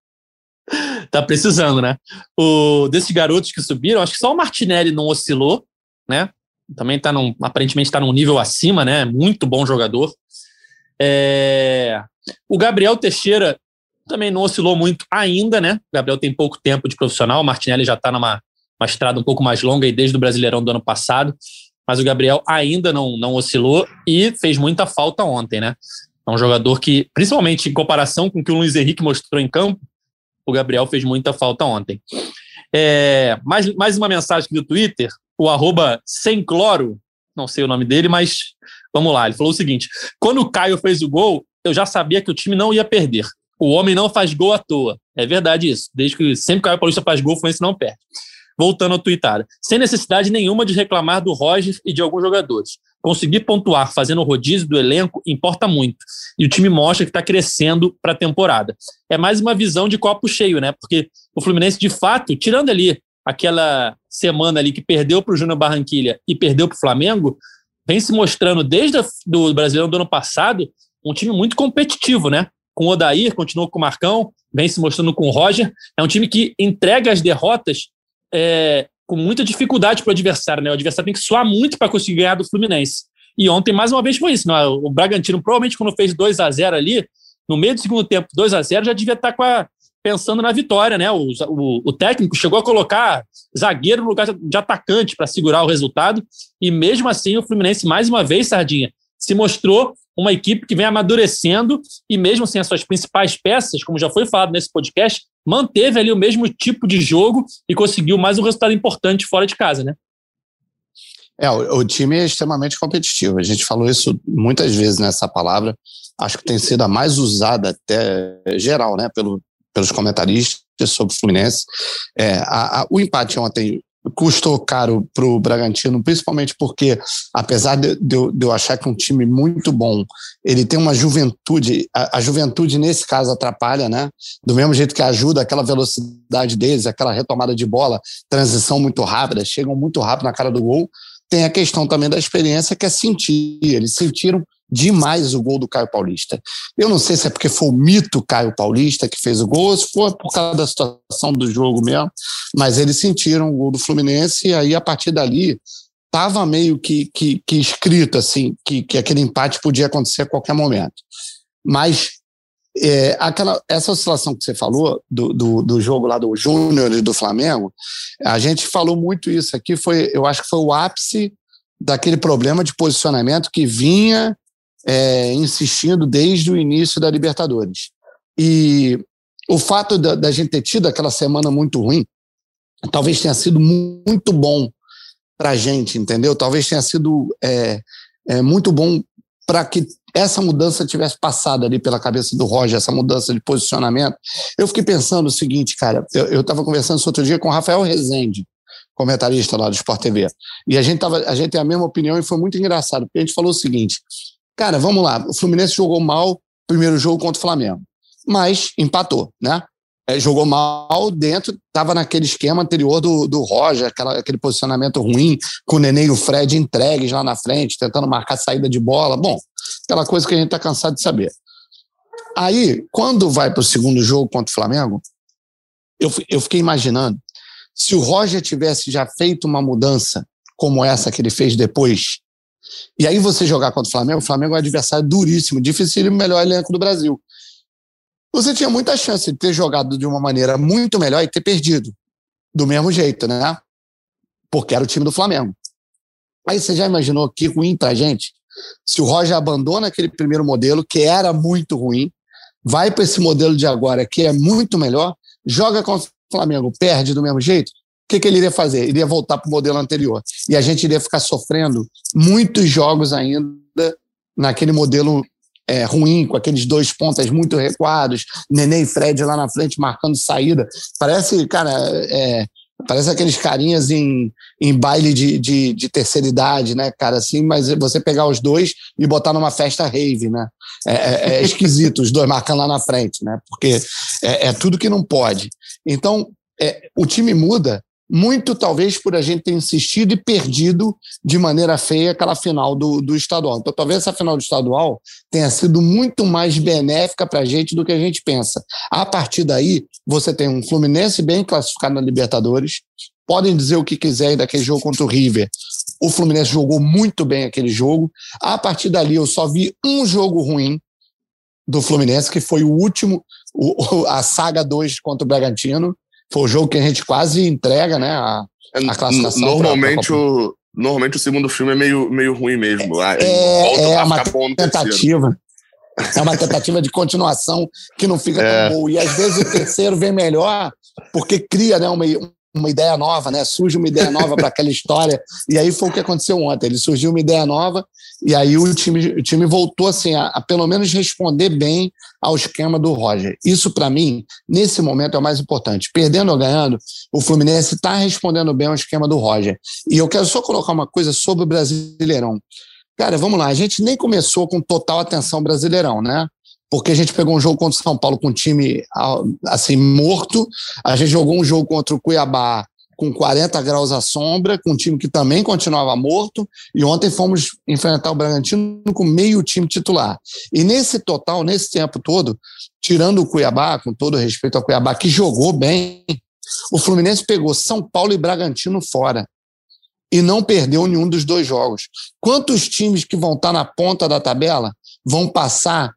Tá precisando, né? O, desses garotos que subiram, acho que só o Martinelli não oscilou, né? Também tá num, aparentemente está num nível acima, né? Muito bom jogador. É... O Gabriel Teixeira também não oscilou muito ainda, né? O Gabriel tem pouco tempo de profissional, o Martinelli já está numa uma estrada um pouco mais longa e desde o Brasileirão do ano passado, mas o Gabriel ainda não, não oscilou e fez muita falta ontem, né? É um jogador que, principalmente em comparação com o que o Luiz Henrique mostrou em campo, o Gabriel fez muita falta ontem. É, mais, mais uma mensagem do Twitter, o arroba sem cloro, não sei o nome dele, mas vamos lá. Ele falou o seguinte: quando o Caio fez o gol, eu já sabia que o time não ia perder. O homem não faz gol à toa. É verdade isso. Desde que sempre que o Caio Paulista faz gol, o Fluminense não perde. Voltando ao tweetada. Sem necessidade nenhuma de reclamar do Roger e de alguns jogadores. Conseguir pontuar fazendo o rodízio do elenco importa muito. E o time mostra que está crescendo para a temporada. É mais uma visão de copo cheio, né? Porque o Fluminense, de fato, tirando ali aquela semana ali que perdeu para o Júnior Barranquilha e perdeu para o Flamengo, vem se mostrando desde o Brasileirão do ano passado um time muito competitivo, né? Com o Odair, continuou com o Marcão, vem se mostrando com o Roger. É um time que entrega as derrotas é, com muita dificuldade para o adversário, né? O adversário tem que suar muito para conseguir ganhar do Fluminense. E ontem, mais uma vez, foi isso. Né? O Bragantino, provavelmente, quando fez 2 a 0 ali, no meio do segundo tempo, 2 a 0 já devia estar tá com a, pensando na vitória, né? O, o, o, técnico chegou a colocar zagueiro no lugar de atacante para segurar o resultado, e mesmo assim o Fluminense, mais uma vez, Sardinha, se mostrou uma equipe que vem amadurecendo e, mesmo sem as suas principais peças, como já foi falado nesse podcast, manteve ali o mesmo tipo de jogo e conseguiu mais um resultado importante fora de casa, né? É, o, o time é extremamente competitivo. A gente falou isso muitas vezes nessa palavra. Acho que tem sido a mais usada até geral, né, pelo, pelos comentaristas sobre o Fluminense. É, a, a, o empate ontem custou caro para o Bragantino, principalmente porque, apesar de, de, de, eu, achar que é um time muito bom, ele tem uma juventude, a, a, juventude nesse caso atrapalha, né? Do mesmo jeito que ajuda aquela velocidade deles, aquela retomada de bola, transição muito rápida, chegam muito rápido na cara do gol. Tem a questão também da experiência, que é sentir. Eles sentiram demais o gol do Caio Paulista. Eu não sei se é porque foi o mito Caio Paulista que fez o gol, ou se foi por causa da situação do jogo mesmo, mas eles sentiram o gol do Fluminense e aí a partir dali estava meio que, que, que, escrito assim que, que aquele empate podia acontecer a qualquer momento. Mas é, aquela, essa oscilação que você falou do, do, do jogo lá do Júnior e do Flamengo, a gente falou muito isso aqui, foi, eu acho que foi o ápice daquele problema de posicionamento que vinha é, insistindo desde o início da Libertadores. E o fato da, da, gente ter tido aquela semana muito ruim, talvez tenha sido muito bom para a gente, entendeu? Talvez tenha sido é, é, muito bom para que essa mudança tivesse passado ali pela cabeça do Roger, essa mudança de posicionamento. Eu fiquei pensando o seguinte, cara, eu estava conversando isso outro dia com o Rafael Rezende, comentarista lá do Sport TV, e a gente, tava, a gente tem a mesma opinião e foi muito engraçado, porque a gente falou o seguinte, Cara, vamos lá. O Fluminense jogou mal primeiro jogo contra o Flamengo, mas empatou, né? É, jogou mal dentro, estava naquele esquema anterior do, do Roger, aquela, aquele posicionamento ruim, com o Nenê e o Fred entregues lá na frente, tentando marcar saída de bola. Bom, aquela coisa que a gente está cansado de saber. Aí, quando vai para o segundo jogo contra o Flamengo, eu, eu fiquei imaginando se o Roger tivesse já feito uma mudança como essa que ele fez depois e aí você jogar contra o Flamengo, o Flamengo é um adversário duríssimo, difícil e melhor elenco do Brasil. Você tinha muita chance de ter jogado de uma maneira muito melhor e ter perdido. Do mesmo jeito, né? Porque era o time do Flamengo. Aí você já imaginou que ruim pra gente? Se o Roger abandona aquele primeiro modelo, que era muito ruim, vai para esse modelo de agora, que é muito melhor, joga contra o Flamengo, perde do mesmo jeito, que, que ele iria fazer? Iria voltar para o modelo anterior. E a gente iria ficar sofrendo muitos jogos ainda naquele modelo é, ruim, com aqueles dois pontas muito recuados, Nenê e Fred lá na frente marcando saída. Parece, cara, é, parece aqueles carinhas em, em baile de, de, de, terceira idade, né, cara? Assim, mas você pegar os dois e botar numa festa rave, né? É, é, é esquisito, os dois marcando lá na frente, né? Porque é, é tudo que não pode. Então, é, o time muda muito talvez por a gente ter insistido e perdido de maneira feia aquela final do, do estadual. Então, talvez essa final do estadual tenha sido muito mais benéfica para a gente do que a gente pensa. A partir daí, você tem um Fluminense bem classificado na Libertadores. Podem dizer o que quiserem daquele jogo contra o River. O Fluminense jogou muito bem aquele jogo. A partir dali, eu só vi um jogo ruim do Fluminense, que foi o último, o, a saga 2 contra o Bragantino foi o jogo que a gente quase entrega, né? A, a é, classificação. Normalmente o, normalmente o segundo filme é meio, meio ruim mesmo. É, é, é uma tentativa. É uma tentativa de continuação que não fica é. tão boa. E às vezes o terceiro vem melhor porque cria né, uma, uma ideia nova, né? Surge uma ideia nova para aquela história. E aí foi o que aconteceu ontem. Ele surgiu uma ideia nova e aí o time, o time voltou assim a, a pelo menos responder bem ao esquema do Roger. Isso para mim, nesse momento é o mais importante. Perdendo ou ganhando, o Fluminense está respondendo bem ao esquema do Roger. E eu quero só colocar uma coisa sobre o Brasileirão. Cara, vamos lá, a gente nem começou com total atenção Brasileirão, né? Porque a gente pegou um jogo contra o São Paulo com um time assim morto, a gente jogou um jogo contra o Cuiabá com 40 graus à sombra, com um time que também continuava morto, e ontem fomos enfrentar o Bragantino com meio time titular. E nesse total, nesse tempo todo, tirando o Cuiabá, com todo respeito ao Cuiabá, que jogou bem, o Fluminense pegou São Paulo e Bragantino fora e não perdeu nenhum dos dois jogos. Quantos times que vão estar na ponta da tabela vão passar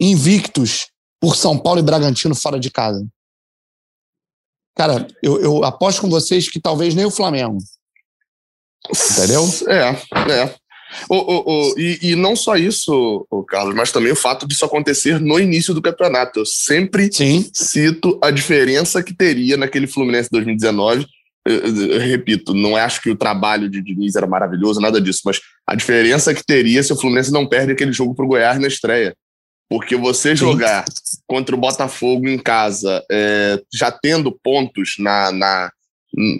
invictos por São Paulo e Bragantino fora de casa? Cara, eu, eu aposto com vocês que talvez nem o Flamengo. Entendeu? É, é. O, o, o, e, e, não só isso, Carlos, mas também o fato disso acontecer no início do campeonato. Eu sempre Sim. cito a diferença que teria naquele Fluminense 2019. Eu, eu, eu, repito, não acho que o trabalho de Diniz era maravilhoso, nada disso, mas a diferença que teria se o Fluminense não perde aquele jogo para o Goiás na estreia. Porque você jogar contra o Botafogo em casa, é, já tendo pontos na, na,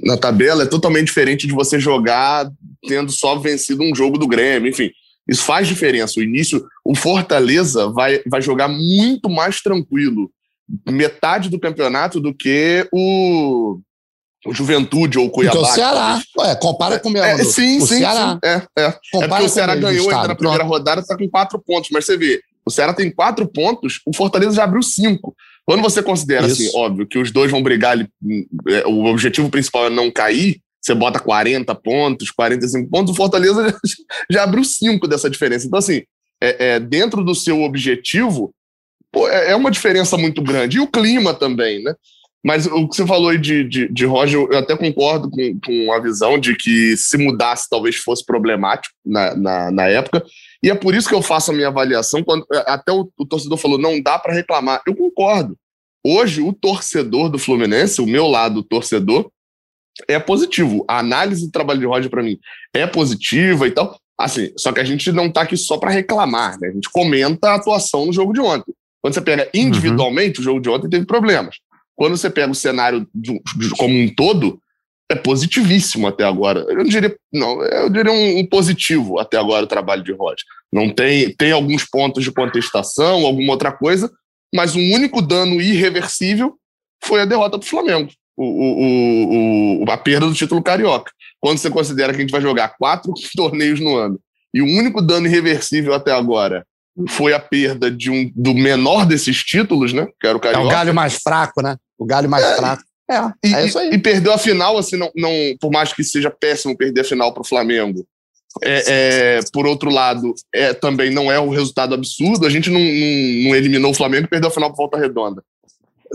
na tabela, é totalmente diferente de você jogar tendo só vencido um jogo do Grêmio. Enfim, isso faz diferença. O início, o Fortaleza vai, vai jogar muito mais tranquilo metade do campeonato do que o, o Juventude ou o Cuiabá. Então, o Ceará. Ué, compara com o meu. É, sim, o sim, Ceará. Sim, é, é. é porque o Ceará ganhou ainda na primeira rodada, está com quatro pontos. Mas você vê, o Ceará tem quatro pontos, o Fortaleza já abriu cinco. Quando você considera, assim, Isso. assim, óbvio, que os dois vão brigar, é, o objetivo principal é não cair, você bota 40 pontos, 45 pontos, o Fortaleza já, já abriu cinco dessa diferença. Então, assim, é, é dentro do seu objetivo, pô, é, é uma diferença muito grande. E o clima também, né? Mas o que você falou aí de, de, de Roger, eu até concordo com, com a visão de que se mudasse talvez fosse problemático na, na, na época. E é por isso que eu faço a minha avaliação. Quando, é, até o, o torcedor falou, não dá para reclamar. Eu concordo. Hoje, o torcedor do Fluminense, o meu lado torcedor, é positivo. A análise do trabalho de Roger, para mim, é positiva e tal. Assim, só que a gente não está aqui só para reclamar, né? A gente comenta a atuação no jogo de ontem. Quando você pega individualmente, uhum. o jogo de ontem teve problemas. Quando você pega o cenário de, de, como um todo, é positivíssimo até agora. Eu não diria, não, eu diria um, um, positivo até agora o trabalho de Roger. Não tem, tem alguns pontos de contestação, alguma outra coisa, mas um único dano irreversível foi a derrota do Flamengo, o, o, o, a perda do título carioca. Quando você considera que a gente vai jogar quatro torneios no ano e o único dano irreversível até agora foi a perda de um, do menor desses títulos, né? Que era o carioca. É o galho mais fraco, né? O galho mais é, fraco. É, e, é isso aí. E, perdeu a final, assim, não, não, por mais que seja péssimo perder a final para o Flamengo. É, é, por outro lado, é, também não é um resultado absurdo. A gente não, não, não eliminou o Flamengo e perdeu a final por volta redonda.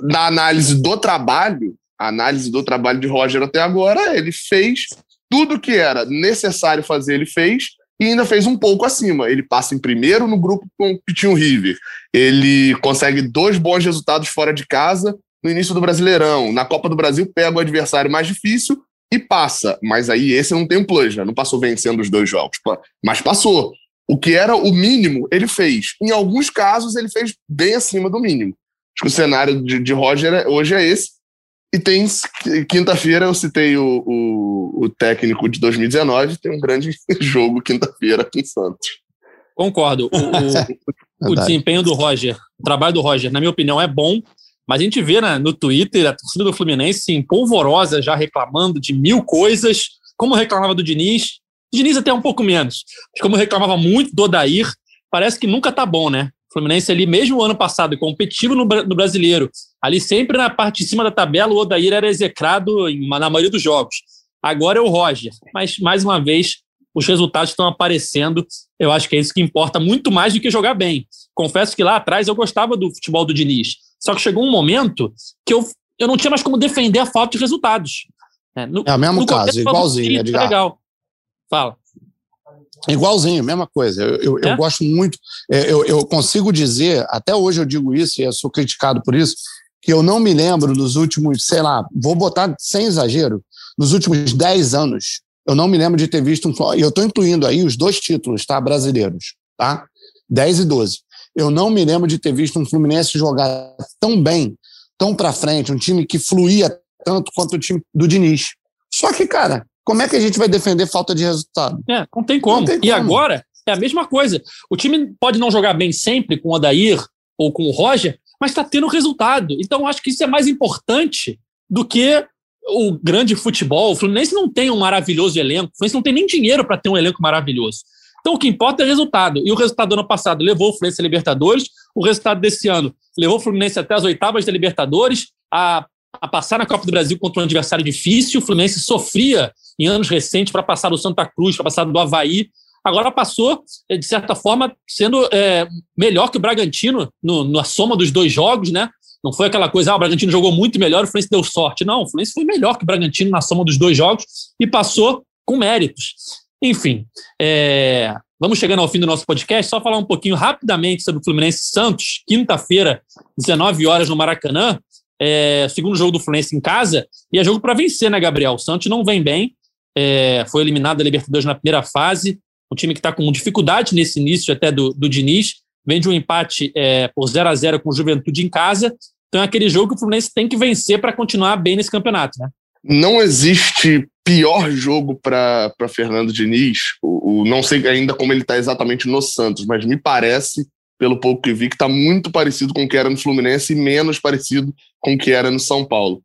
Na análise do trabalho, a análise do trabalho de Roger até agora, ele fez tudo que era necessário fazer, ele fez e ainda fez um pouco acima. Ele passa em primeiro no grupo com o Pitinho River. Ele consegue dois bons resultados fora de casa no início do Brasileirão. Na Copa do Brasil, pega o adversário mais difícil e passa. Mas aí esse não tem um plus, né? Não passou vencendo os dois jogos. Mas passou. O que era o mínimo, ele fez. Em alguns casos, ele fez bem acima do mínimo. Acho que o cenário de, de Roger é, hoje é esse. E tem quinta-feira, eu citei o, o, o, técnico de 2019, tem um grande jogo quinta-feira aqui em Santos. Concordo. O, o, o desempenho do Roger, o trabalho do Roger, na minha opinião, é bom. Mas a gente vê né, no Twitter a torcida do Fluminense em polvorosa, já reclamando de mil coisas, como reclamava do Diniz. O Diniz até um pouco menos. Mas como reclamava muito do Odair, parece que nunca tá bom, né? O Fluminense ali, mesmo ano passado, competitivo no, no brasileiro, ali sempre na parte de cima da tabela, o Odair era execrado em, na maioria dos jogos. Agora é o Roger. Mas, mais uma vez, os resultados estão aparecendo. Eu acho que é isso que importa muito mais do que jogar bem. Confesso que lá atrás eu gostava do futebol do Diniz. Só que chegou um momento que eu, eu não tinha mais como defender a falta de resultados. É, no, é o mesmo caso, igualzinho, Edgar. Legal. Fala. Igualzinho, mesma coisa. Eu, eu, é? eu gosto muito. É, eu, eu consigo dizer, até hoje eu digo isso e eu sou criticado por isso, que eu não me lembro dos últimos, sei lá, vou botar sem exagero, nos últimos 10 anos, eu não me lembro de ter visto um. E eu estou incluindo aí os dois títulos, tá? Brasileiros, tá? 10 e 12 eu não me lembro de ter visto um Fluminense jogar tão bem, tão para frente, um time que fluía tanto quanto o time do Diniz. Só que, cara, como é que a gente vai defender falta de resultado? É, não tem como. Não tem como. E agora é a mesma coisa. O time pode não jogar bem sempre com o Odair ou com o Roger, mas está tendo resultado. Então, acho que isso é mais importante do que o grande futebol. O Fluminense não tem um maravilhoso elenco. O Fluminense não tem nem dinheiro para ter um elenco maravilhoso. Então, o que importa é resultado. E o resultado do ano passado levou o Fluminense a Libertadores. O resultado desse ano levou o Fluminense até as oitavas da Libertadores, a, a passar na Copa do Brasil contra um adversário difícil. O Fluminense sofria em anos recentes para passar do Santa Cruz, para passar do Havaí. Agora passou, de certa forma, sendo é, melhor que o Bragantino no, na soma dos dois jogos, né? Não foi aquela coisa, ah, o Bragantino jogou muito melhor, o Fluminense deu sorte. Não, o Fluminense foi melhor que o Bragantino na soma dos dois jogos e passou com méritos. Enfim, é, vamos chegando ao fim do nosso podcast. Só falar um pouquinho rapidamente sobre o Fluminense Santos, quinta-feira, 19 horas no Maracanã. É, segundo jogo do Fluminense em casa, e é jogo para vencer, né, Gabriel? O Santos não vem bem, é, foi eliminado da Libertadores na primeira fase, um time que está com dificuldade nesse início até do, do Diniz, vem de um empate é, por 0 a 0 com o Juventude em casa. Então é aquele jogo que o Fluminense tem que vencer para continuar bem nesse campeonato, né? Não existe pior jogo para Fernando Diniz. O, o, não sei ainda como ele está exatamente no Santos, mas me parece, pelo pouco que vi, que está muito parecido com o que era no Fluminense e menos parecido com o que era no São Paulo.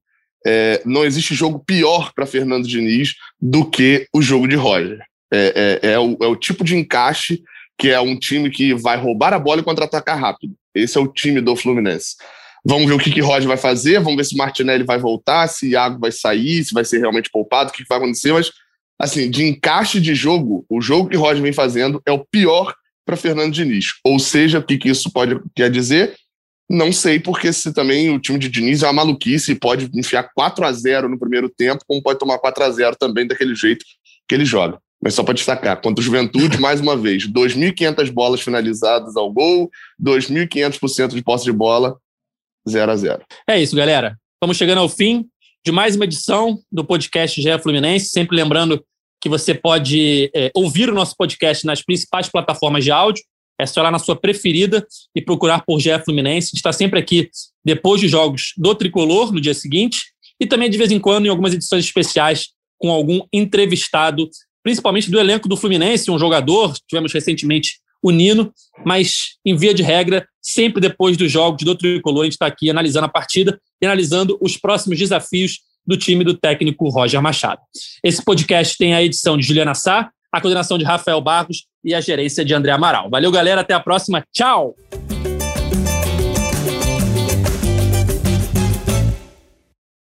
É, não existe jogo pior para Fernando Diniz do que o jogo de Roger. É, é, é, o, é o tipo de encaixe que é um time que vai roubar a bola e contra-atacar rápido. Esse é o time do Fluminense. Vamos ver o que, que Roger vai fazer, vamos ver se Martinelli vai voltar, se Iago vai sair, se vai ser realmente poupado, o que, que vai acontecer, mas assim, de encaixe de jogo, o jogo que Roger vem fazendo é o pior para Fernando Diniz. Ou seja, o que, que isso pode quer dizer? Não sei, porque se também o time de Diniz é uma maluquice, pode enfiar 4 a 0 no primeiro tempo, como pode tomar 4 a 0 também daquele jeito que ele joga. Mas só para destacar, contra o Juventude, mais uma vez, 2.500 bolas finalizadas ao gol, 2.500% de posse de bola, 0 a 0 É isso, galera. Estamos chegando ao fim de mais uma edição do podcast GE Fluminense. Sempre lembrando que você pode é, ouvir o nosso podcast nas principais plataformas de áudio. É só ir lá na sua preferida e procurar por GE Fluminense. A gente está sempre aqui depois de jogos do Tricolor, no dia seguinte, e também de vez em quando em algumas edições especiais com algum entrevistado principalmente do elenco do Fluminense, um jogador, tivemos recentemente o Nino, mas em via de regra, sempre depois dos jogos do Tricolor, a gente está aqui analisando a partida e analisando os próximos desafios do time do técnico Roger Machado. Esse podcast tem a edição de Juliana Sá, a coordenação de Rafael Barros e a gerência de André Amaral. Valeu, galera, até a próxima. Tchau!